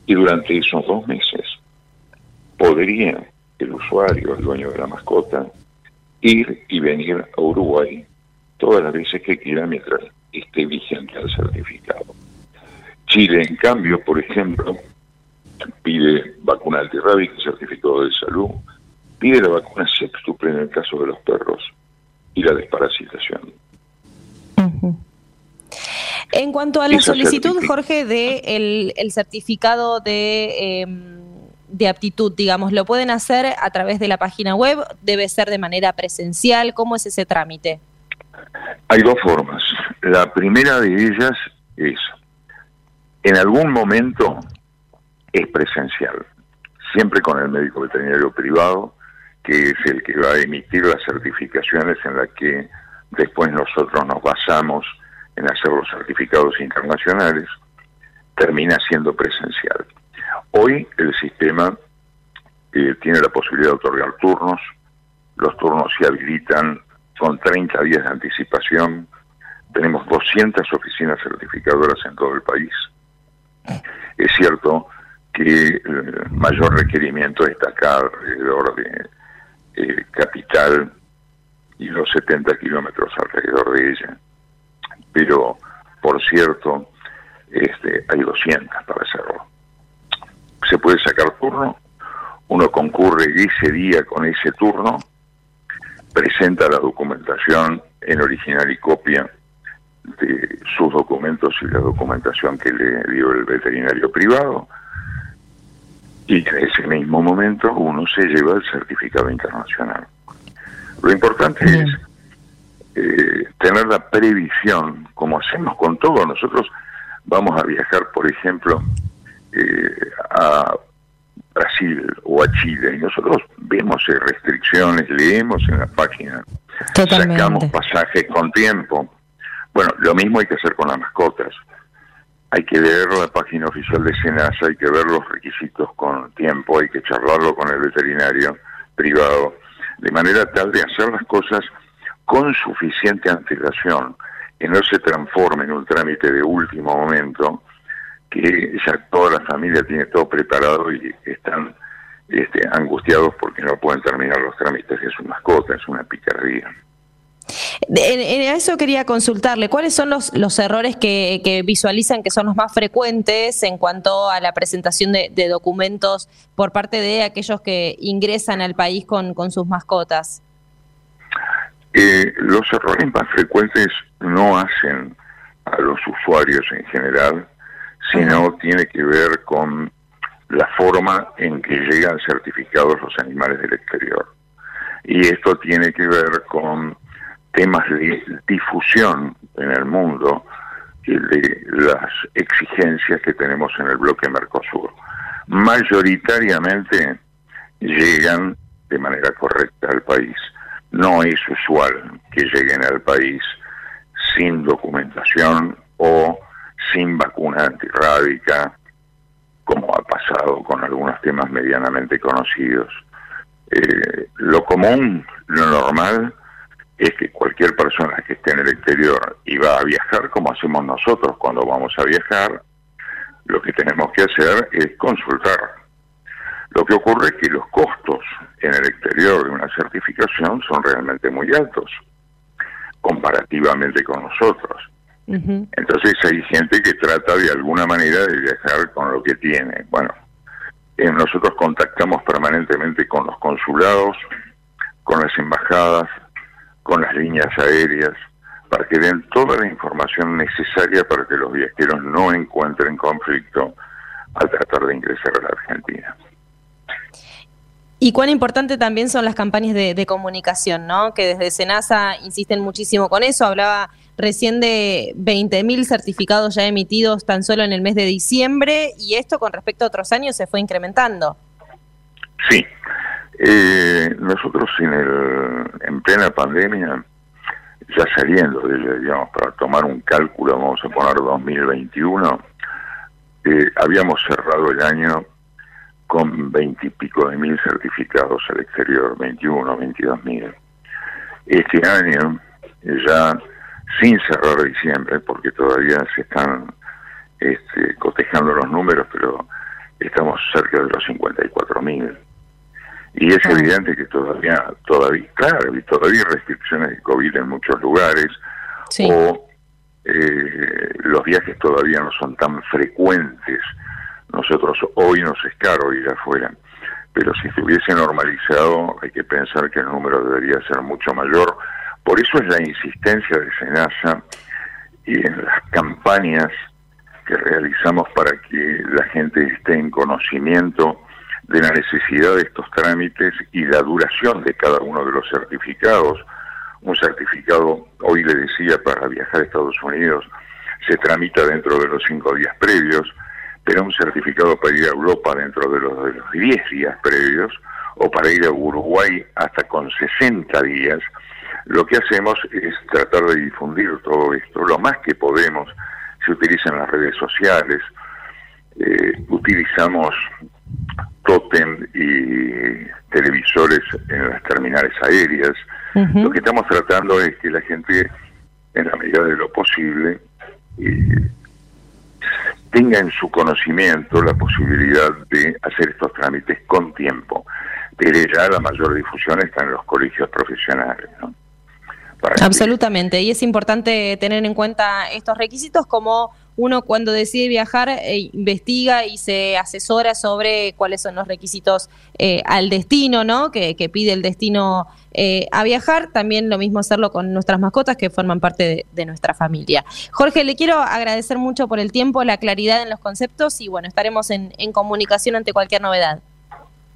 Y durante esos dos meses podría el usuario, el dueño de la mascota, ir y venir a Uruguay todas las veces que quiera mientras esté vigente el certificado. Chile, en cambio, por ejemplo, pide vacuna antirrábica, certificado de salud, pide la vacuna sextuple en el caso de los perros y la desparasitación. En cuanto a la solicitud, Jorge, de el, certificado de, em, de aptitud, digamos, ¿lo pueden hacer a través de la página web? ¿Debe ser de manera presencial? ¿Cómo es ese trámite? Hay dos formas. La primera de ellas es, en algún momento es presencial, siempre con el médico veterinario privado, que es el que va a emitir las certificaciones en las que después nosotros nos basamos en hacer los certificados internacionales, termina siendo presencial. Hoy el sistema eh, tiene la posibilidad de otorgar turnos, los turnos se habilitan con 30 días de anticipación, tenemos 200 oficinas certificadoras en todo el país. Es cierto que el mayor requerimiento está acá alrededor de eh, Capital y los 70 kilómetros alrededor de ella pero por cierto, este, hay 200 para hacerlo. Se puede sacar turno, uno concurre ese día con ese turno, presenta la documentación en original y copia de sus documentos y la documentación que le dio el veterinario privado, y en ese mismo momento uno se lleva el certificado internacional. Lo importante es eh, tener la previsión, como hacemos con todo. Nosotros vamos a viajar, por ejemplo, eh, a Brasil o a Chile y nosotros vemos eh, restricciones, leemos en la página, sacamos pasajes con tiempo. Bueno, lo mismo hay que hacer con las mascotas. Hay que leer la página oficial de Senasa, hay que ver los requisitos con tiempo, hay que charlarlo con el veterinario privado, de manera tal de hacer las cosas con suficiente antelación, que no se transforme en un trámite de último momento, que ya toda la familia tiene todo preparado y están este, angustiados porque no pueden terminar los trámites de su mascota, es una picardía. En, eso quería consultarle, ¿cuáles son los, los errores que, visualizan que son los más frecuentes en cuanto a la presentación de, documentos por parte de aquellos que ingresan al país con, con sus mascotas? Eh, los errores más frecuentes no hacen a los usuarios en general, sino tiene que ver con la forma en que llegan certificados los animales del exterior. Y esto tiene que ver con temas de difusión en el mundo de las exigencias que tenemos en el bloque Mercosur. Mayoritariamente llegan de manera correcta al país no es usual que lleguen al país sin documentación o sin vacuna antirrábica, como ha pasado con algunos temas medianamente conocidos. Eh, lo común, lo normal, es que cualquier persona que esté en el exterior y va a viajar, como hacemos nosotros cuando vamos a viajar, lo que tenemos que hacer es consultar lo que ocurre es que los costos en el exterior de una certificación son realmente muy altos, comparativamente con nosotros. Entonces hay gente que trata de alguna manera de viajar con lo que tiene. Bueno, eh, nosotros contactamos permanentemente con los consulados, con las embajadas, con las líneas aéreas, para que den toda la información necesaria para que los viajeros no encuentren conflicto al tratar de ingresar a la Argentina. Y cuán importante también son las campañas de, comunicación, ¿no? Que desde Senasa insisten muchísimo con eso. Hablaba recién de 20.000 certificados ya emitidos tan solo en el mes de diciembre y esto con respecto a otros años se fue incrementando. Sí. Eh, nosotros en, el, en plena pandemia, ya saliendo de digamos, para tomar un cálculo, vamos a poner 2021, eh, habíamos cerrado el año con veintipico de mil certificados al exterior, 21, 22 mil. Este año, ya sin cerrar diciembre, porque todavía se están este, cotejando los números, pero estamos cerca de los 54 mil. Y es evidente que todavía, todavía, claro, y todavía hay restricciones de COVID en muchos lugares, o eh, los viajes todavía no son tan frecuentes. Nosotros hoy nos es caro ir afuera, pero si estuviese normalizado hay que pensar que el número debería ser mucho mayor. Por eso es la insistencia de SENASA y en las campañas que realizamos para que la gente esté en conocimiento de la necesidad de estos trámites y la duración de cada uno de los certificados. Un certificado, hoy le decía, para viajar a Estados Unidos se tramita dentro de los cinco días previos, pero un certificado para ir a Europa dentro de los, de los diez días previos, o para ir a Uruguay hasta con 60 días, lo que hacemos es tratar de difundir todo esto lo más que podemos. Se utilizan las redes sociales, eh, utilizamos totem y televisores en las terminales aéreas. Lo que estamos tratando es que la gente, en la medida de lo posible, eh, tenga en su conocimiento la posibilidad de hacer estos trámites con tiempo. Pero ya la mayor difusión está en los colegios profesionales. Absolutamente, y es importante tener en cuenta estos requisitos como uno cuando decide viajar eh, investiga y se asesora sobre cuáles son los requisitos eh, al destino, ¿no? Que, pide el destino eh, a viajar. También lo mismo hacerlo con nuestras mascotas que forman parte de, nuestra familia. Jorge, le quiero agradecer mucho por el tiempo, la claridad en los conceptos y bueno, estaremos en, en comunicación ante cualquier novedad.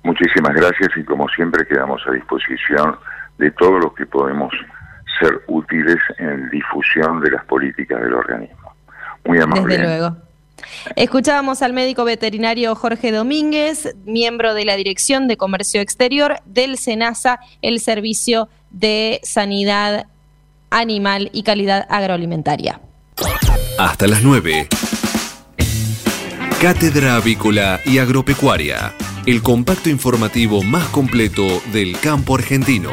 Muchísimas gracias y como siempre quedamos a disposición de todos los que podemos ser útiles en difusión de las políticas del organismo. Muy amable. Desde luego. Escuchábamos al médico veterinario Jorge Domínguez, miembro de la Dirección de Comercio Exterior del SENASA, el Servicio de Sanidad Animal y Calidad Agroalimentaria. Hasta las 9. Cátedra Avícola y Agropecuaria, el compacto informativo más completo del campo argentino.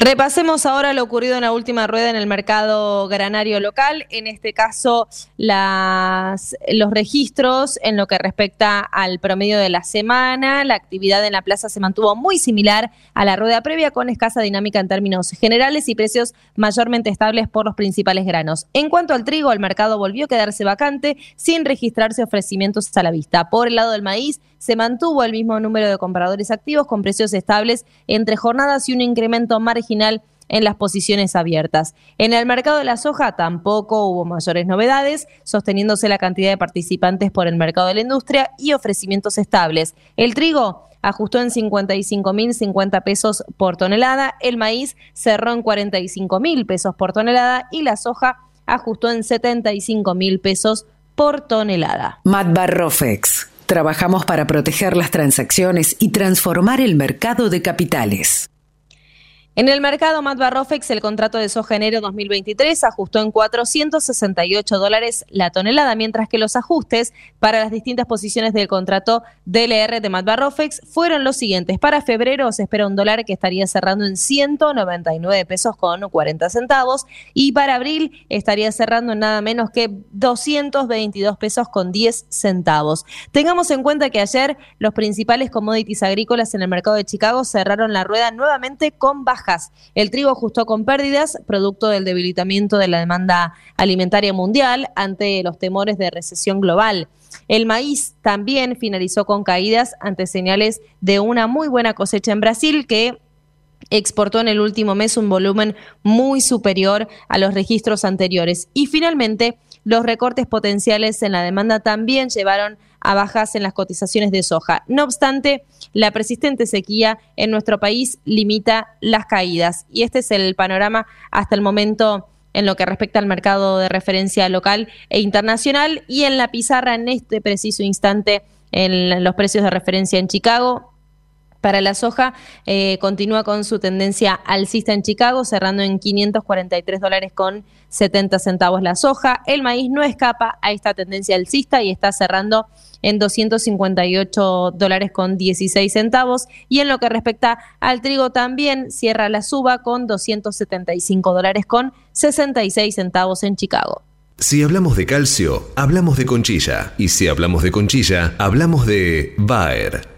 Repasemos ahora lo ocurrido en la última rueda en el mercado granario local, en este caso las, los registros en lo que respecta al promedio de la semana. La actividad en la plaza se mantuvo muy similar a la rueda previa con escasa dinámica en términos generales y precios mayormente estables por los principales granos. En cuanto al trigo, el mercado volvió a quedarse vacante sin registrarse ofrecimientos a la vista. Por el lado del maíz, se mantuvo el mismo número de compradores activos con precios estables entre jornadas y un incremento marginal en las posiciones abiertas. En el mercado de la soja tampoco hubo mayores novedades, sosteniéndose la cantidad de participantes por el mercado de la industria y ofrecimientos estables. El trigo ajustó en 55.050 pesos por tonelada, el maíz cerró en 45.000 pesos por tonelada y la soja ajustó en 75.000 pesos por tonelada. Matt Barrofex Trabajamos para proteger las transacciones y transformar el mercado de capitales. En el mercado Matt Barrofex, el contrato de soja enero 2023 ajustó en 468 dólares la tonelada, mientras que los ajustes para las distintas posiciones del contrato DLR de Matt Barrofex fueron los siguientes. Para febrero se espera un dólar que estaría cerrando en 199 pesos con 40 centavos y para abril estaría cerrando en nada menos que 222 pesos con 10 centavos. Tengamos en cuenta que ayer los principales commodities agrícolas en el mercado de Chicago cerraron la rueda nuevamente con el trigo ajustó con pérdidas, producto del debilitamiento de la demanda alimentaria mundial ante los temores de recesión global. El maíz también finalizó con caídas ante señales de una muy buena cosecha en Brasil que exportó en el último mes un volumen muy superior a los registros anteriores. Y finalmente, los recortes potenciales en la demanda también llevaron a bajas en las cotizaciones de soja. No obstante, la persistente sequía en nuestro país limita las caídas y este es el panorama hasta el momento en lo que respecta al mercado de referencia local e internacional y en la pizarra en este preciso instante en los precios de referencia en Chicago Para la soja, eh, continúa con su tendencia alcista en Chicago, cerrando en 543 dólares con 70 centavos la soja. El maíz no escapa a esta tendencia alcista y está cerrando en 258 dólares con 16 centavos. Y en lo que respecta al trigo también cierra la suba con 275 dólares con 66 centavos en Chicago. Si hablamos de calcio, hablamos de conchilla. Y si hablamos de conchilla, hablamos de Bayer.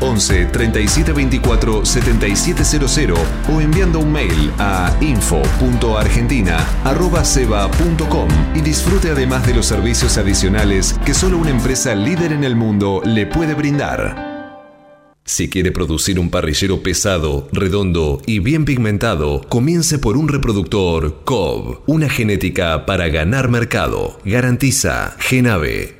11 37 24 7700 o enviando un mail a info.argentina.ceba.com y disfrute además de los servicios adicionales que solo una empresa líder en el mundo le puede brindar. Si quiere producir un parrillero pesado, redondo y bien pigmentado, comience por un reproductor COB, una genética para ganar mercado. Garantiza Genave.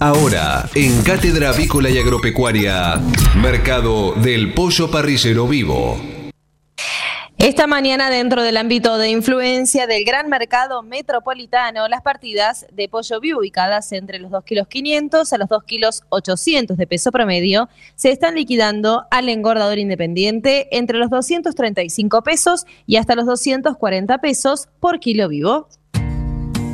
Ahora, en Cátedra Avícola y Agropecuaria, Mercado del Pollo Parrillero Vivo. Esta mañana, dentro del ámbito de influencia del gran mercado metropolitano, las partidas de pollo vivo ubicadas entre los 2 kilos 500 a los 2 kilos 800 de peso promedio se están liquidando al engordador independiente entre los 235 pesos y hasta los 240 pesos por kilo vivo.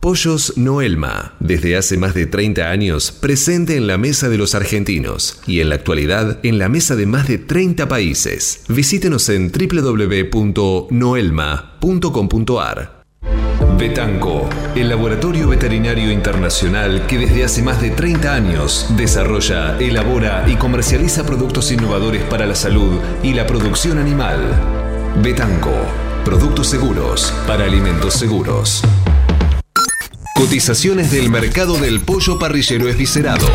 Pollos Noelma, desde hace más de 30 años presente en la mesa de los argentinos y en la actualidad en la mesa de más de 30 países. Visítenos en www.noelma.com.ar. Betanco, el laboratorio veterinario internacional que desde hace más de 30 años desarrolla, elabora y comercializa productos innovadores para la salud y la producción animal. Betanco, productos seguros para alimentos seguros. Cotizaciones del mercado del pollo parrillero esviscerado.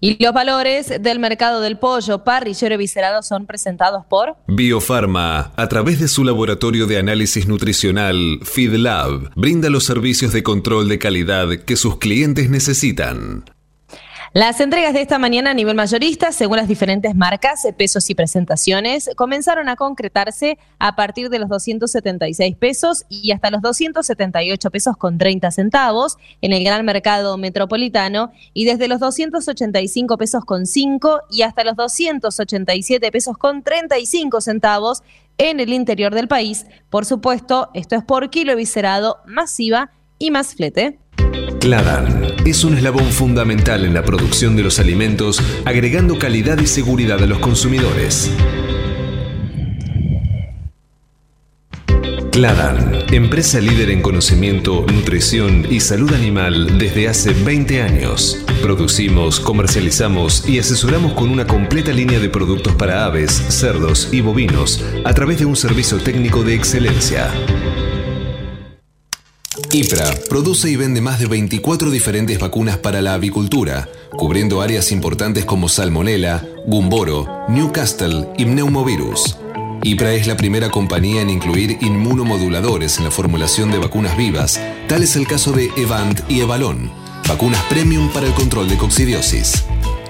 Y los valores del mercado del pollo parrillero viscerado son presentados por Biofarma, a través de su laboratorio de análisis nutricional FeedLab, brinda los servicios de control de calidad que sus clientes necesitan. Las entregas de esta mañana a nivel mayorista, según las diferentes marcas, pesos y presentaciones, comenzaron a concretarse a partir de los 276 pesos y hasta los 278 pesos con 30 centavos en el gran mercado metropolitano y desde los 285 pesos con 5 y hasta los 287 pesos con 35 centavos en el interior del país. Por supuesto, esto es por kilo viscerado, masiva y más flete. Cladan es un eslabón fundamental en la producción de los alimentos, agregando calidad y seguridad a los consumidores. Cladan, empresa líder en conocimiento, nutrición y salud animal desde hace 20 años. Producimos, comercializamos y asesoramos con una completa línea de productos para aves, cerdos y bovinos a través de un servicio técnico de excelencia. IPRA produce y vende más de 24 diferentes vacunas para la avicultura, cubriendo áreas importantes como Salmonella, Gumboro, Newcastle y Pneumovirus. IPRA es la primera compañía en incluir inmunomoduladores en la formulación de vacunas vivas, tal es el caso de Evant y Evalon, vacunas premium para el control de coccidiosis.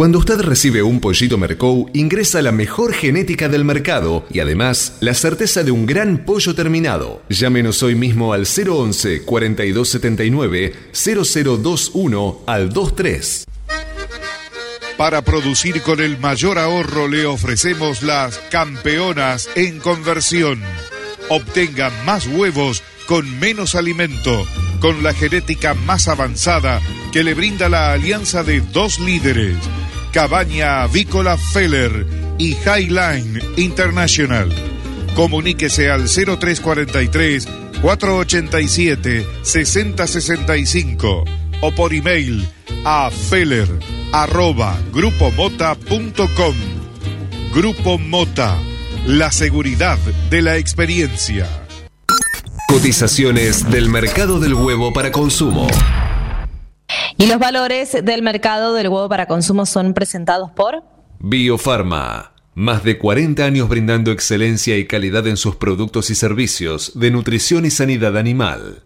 Cuando usted recibe un pollito Mercou, ingresa la mejor genética del mercado y además la certeza de un gran pollo terminado. Llámenos hoy mismo al 011 4279 0021 al 23. Para producir con el mayor ahorro le ofrecemos las campeonas en conversión. Obtenga más huevos con menos alimento, con la genética más avanzada que le brinda la alianza de dos líderes Cabaña Avícola Feller y Highline International. Comuníquese al 0343 487 6065 o por email a feller arroba grupomota.com. Grupo Mota, la seguridad de la experiencia. Cotizaciones del mercado del huevo para consumo. Y los valores del mercado del huevo para consumo son presentados por Biofarma. Más de 40 años brindando excelencia y calidad en sus productos y servicios de nutrición y sanidad animal.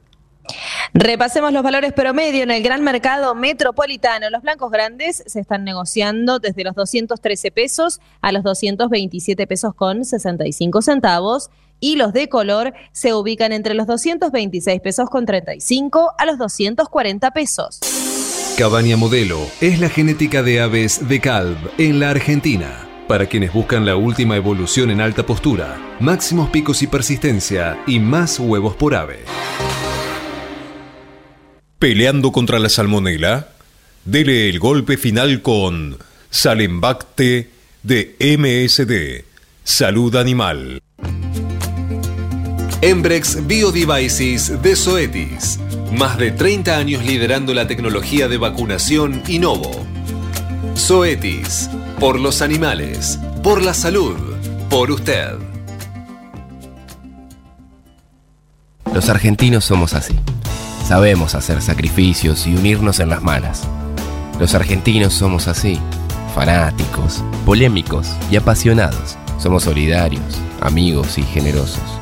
Repasemos los valores promedio en el gran mercado metropolitano. Los blancos grandes se están negociando desde los 213 pesos a los 227 pesos con 65 centavos y los de color se ubican entre los 226 pesos con 35 a los 240 pesos. Cabaña Modelo es la genética de aves de Calv en la Argentina. Para quienes buscan la última evolución en alta postura, máximos picos y persistencia y más huevos por ave. Peleando contra la salmonela, dele el golpe final con Salembacte de MSD, Salud Animal. Embrex Biodevices de Zoetis. Más de 30 años liderando la tecnología de vacunación Innovo. Zoetis. Por los animales. Por la salud. Por usted. Los argentinos somos así. Sabemos hacer sacrificios y unirnos en las malas. Los argentinos somos así. Fanáticos, polémicos y apasionados. Somos solidarios, amigos y generosos.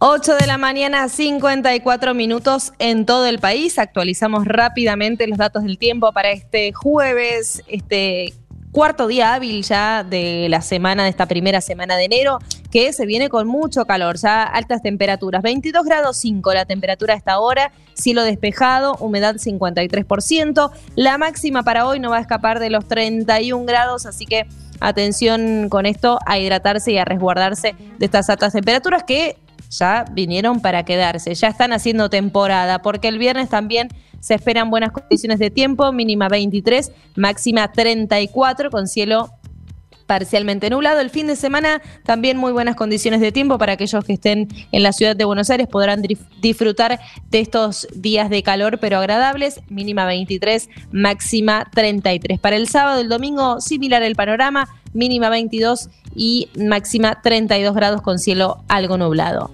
8 de la mañana, 54 minutos en todo el país. Actualizamos rápidamente los datos del tiempo para este jueves, este cuarto día hábil ya de la semana, de esta primera semana de enero, que se viene con mucho calor, ya altas temperaturas. 22 grados 5 la temperatura a esta hora, cielo despejado, humedad 53%. La máxima para hoy no va a escapar de los 31 grados, así que atención con esto a hidratarse y a resguardarse de estas altas temperaturas que ya vinieron para quedarse, ya están haciendo temporada, porque el viernes también se esperan buenas condiciones de tiempo, mínima 23, máxima 34, con cielo parcialmente nublado. El fin de semana también muy buenas condiciones de tiempo para aquellos que estén en la ciudad de Buenos Aires podrán disfrutar de estos días de calor pero agradables, mínima 23, máxima 33. Para el sábado, el domingo similar el panorama, mínima 22 y máxima 32 grados con cielo algo nublado.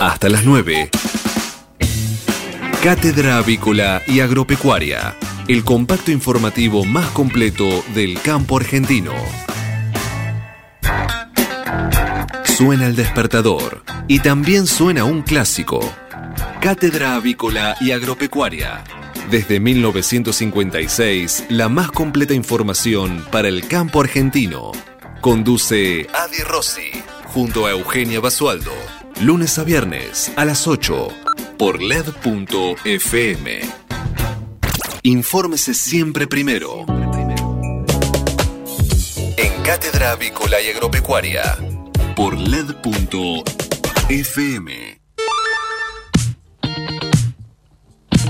Hasta las 9. Cátedra Avícola y Agropecuaria, el compacto informativo más completo del campo argentino. Suena el despertador y también suena un clásico. Cátedra Avícola y Agropecuaria, desde 1956, la más completa información para el campo argentino. Conduce Adi Rossi, junto a Eugenia Basualdo, lunes a viernes a las 8 por LED.fm. Infórmese siempre primero. En Cátedra Avícola y Agropecuaria por LED.fm.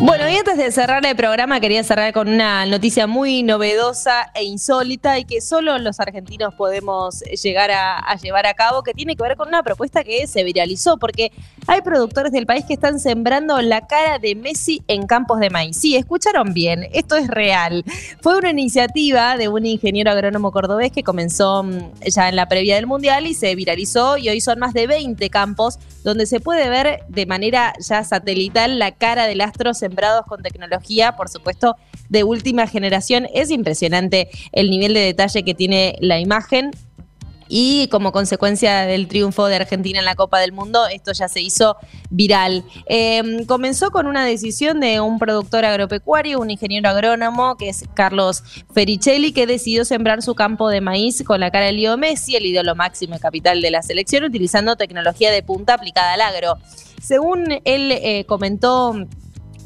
Bueno, y antes de cerrar el programa, quería cerrar con una noticia muy novedosa e insólita y que solo los argentinos podemos llegar a, llevar a cabo, que tiene que ver con una propuesta que se viralizó, porque hay productores del país que están sembrando la cara de Messi en campos de maíz. Sí, escucharon bien, esto es real. Fue una iniciativa de un ingeniero agrónomo cordobés que comenzó mm, ya en la previa del Mundial y se viralizó y hoy son más de 20 campos donde se puede ver de manera ya satelital la cara del astro sembrados con tecnología, por supuesto, de última generación. Es impresionante el nivel de detalle que tiene la imagen. Y como consecuencia del triunfo de Argentina en la Copa del Mundo, esto ya se hizo viral. Em, comenzó con una decisión de un productor agropecuario, un ingeniero agrónomo, que es Carlos Fericelli, que decidió sembrar su campo de maíz con la cara de Leo Messi, el ídolo máximo y capital de la selección, utilizando tecnología de punta aplicada al agro. Según él eh, comentó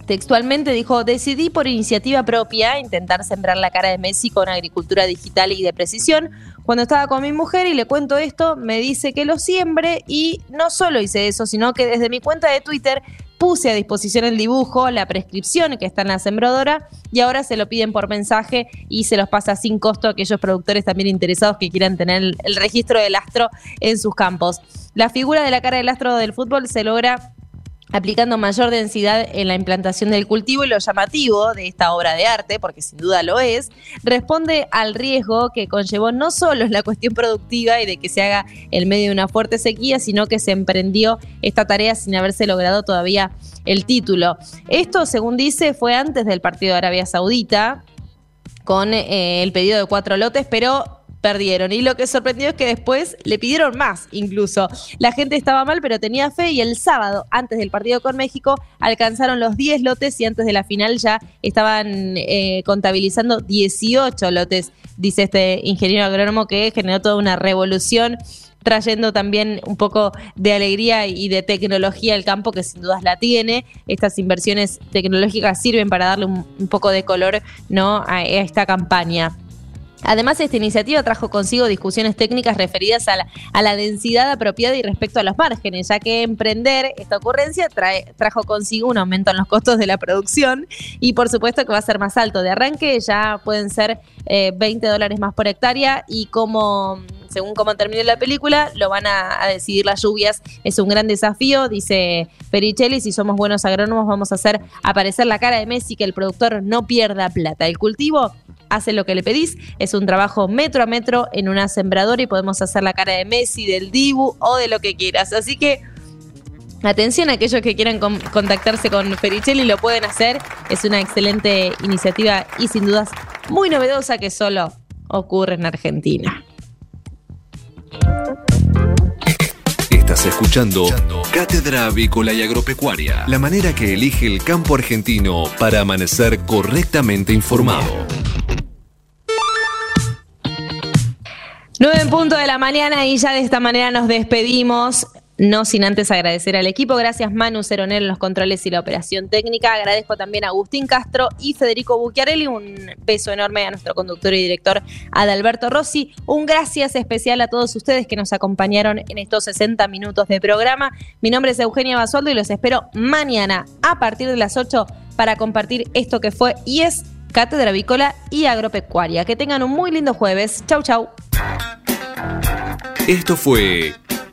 Textualmente dijo, decidí por iniciativa propia intentar sembrar la cara de Messi con agricultura digital y de precisión. Cuando estaba con mi mujer y le cuento esto, me dice que lo siembre y no solo hice eso, sino que desde mi cuenta de Twitter puse a disposición el dibujo, la prescripción que está en la sembradora y ahora se lo piden por mensaje y se los pasa sin costo a aquellos productores también interesados que quieran tener el registro del astro en sus campos. La figura de la cara del astro del fútbol se logra aplicando mayor densidad en la implantación del cultivo y lo llamativo de esta obra de arte, porque sin duda lo es, responde al riesgo que conllevó no solo la cuestión productiva y de que se haga en medio de una fuerte sequía, sino que se emprendió esta tarea sin haberse logrado todavía el título. Esto, según dice, fue antes del partido de Arabia Saudita, con eh, el pedido de cuatro lotes, pero perdieron. Y lo que sorprendió es que después le pidieron más, incluso. La gente estaba mal, pero tenía fe y el sábado, antes del partido con México, alcanzaron los 10 lotes y antes de la final ya estaban eh, contabilizando 18 lotes, dice este ingeniero agrónomo que generó toda una revolución trayendo también un poco de alegría y de tecnología al campo, que sin dudas la tiene. Estas inversiones tecnológicas sirven para darle un, poco de color ¿no? a esta campaña. Además, esta iniciativa trajo consigo discusiones técnicas referidas a la, densidad apropiada y respecto a los márgenes, ya que emprender esta ocurrencia trajo consigo un aumento en los costos de la producción y por supuesto que va a ser más alto. De arranque ya pueden ser 20 eh, dólares más por hectárea y como según cómo termine la película, lo van a, decidir las lluvias. Es un gran desafío, dice Pericelli. Si somos buenos agrónomos, vamos a hacer aparecer la cara de Messi, que el productor no pierda plata. El cultivo hace lo que le pedís. Es un trabajo metro a metro en una sembradora y podemos hacer la cara de Messi, del Dibu o de lo que quieras. Así que Atención a aquellos que quieran contactarse con Fericelli, lo pueden hacer. Es una excelente iniciativa y sin dudas muy novedosa que solo ocurre en Argentina. Estás escuchando Cátedra Avícola y Agropecuaria, la manera que elige el campo argentino para amanecer correctamente informado. 9 en punto de la mañana y ya de esta manera nos despedimos. No sin antes agradecer al equipo. Gracias Manu Ceronel en los controles y la operación técnica. Agradezco también a Agustín Castro y Federico Bucchiarelli. Un beso enorme a nuestro conductor y director Adalberto Rossi. Un gracias especial a todos ustedes que nos acompañaron en estos 60 minutos de programa. Mi nombre es Eugenia Basualdo y los espero mañana a partir de las 8 para compartir esto que fue y es Cátedra Avícola y Agropecuaria. Que tengan un muy lindo jueves. Chau, chau. Esto fue